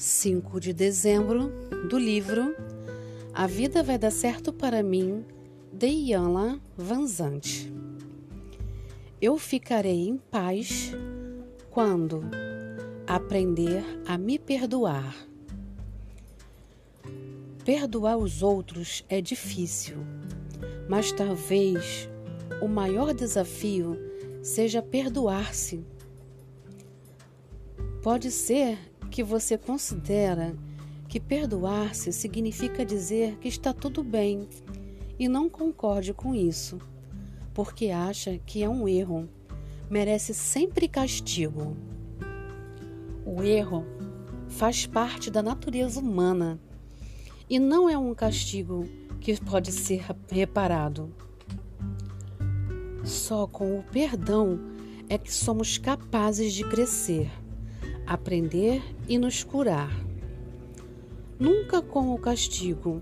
5 de dezembro, do livro A Vida Vai Dar Certo para Mim, de Ianla Vanzante. Eu ficarei em paz quando aprender a me perdoar. Perdoar os outros é difícil, mas talvez o maior desafio seja perdoar-se. Pode ser que você considera que perdoar-se significa dizer que está tudo bem e não concorde com isso, porque acha que é um erro, merece sempre castigo. O erro faz parte da natureza humana e não é um castigo que pode ser reparado. Só com o perdão é que somos capazes de crescer aprender e nos curar. Nunca com o castigo.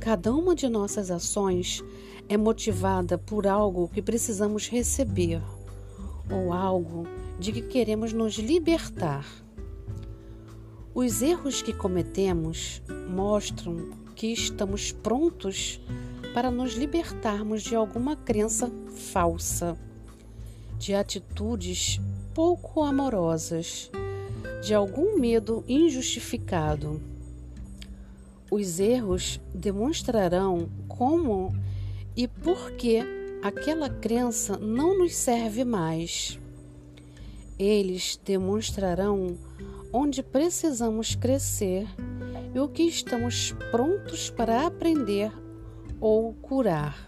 Cada uma de nossas ações é motivada por algo que precisamos receber ou algo de que queremos nos libertar. Os erros que cometemos mostram que estamos prontos para nos libertarmos de alguma crença falsa, de atitudes pouco amorosas, de algum medo injustificado. Os erros demonstrarão como e por que aquela crença não nos serve mais. Eles demonstrarão onde precisamos crescer e o que estamos prontos para aprender ou curar.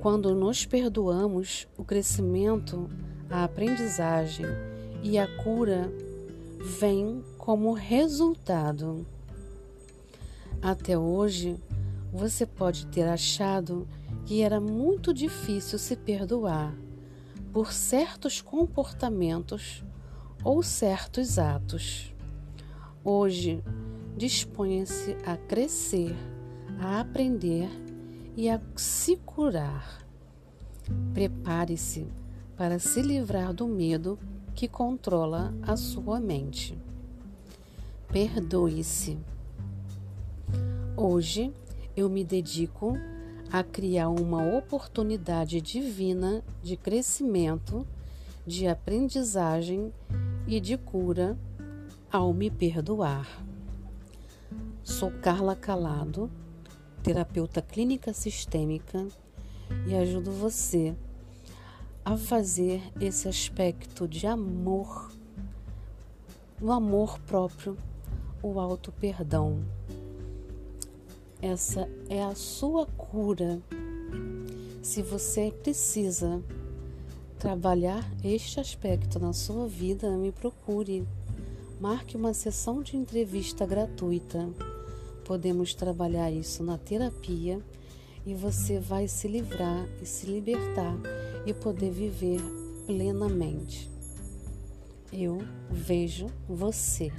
Quando nos perdoamos, o crescimento a aprendizagem e a cura vêm como resultado. Até hoje, você pode ter achado que era muito difícil se perdoar por certos comportamentos ou certos atos. Hoje, disponha-se a crescer, a aprender e a se curar. Prepare-se para se livrar do medo que controla a sua mente. Perdoe-se. Hoje eu me dedico a criar uma oportunidade divina de crescimento, de aprendizagem e de cura ao me perdoar. Sou Carla Calado, terapeuta clínica sistêmica e ajudo você a fazer esse aspecto de amor, o amor próprio, o auto perdão. Essa é a sua cura. Se você precisa trabalhar este aspecto na sua vida, me procure. Marque uma sessão de entrevista gratuita. Podemos trabalhar isso na terapia e você vai se livrar e se libertar e poder viver plenamente. Eu vejo você.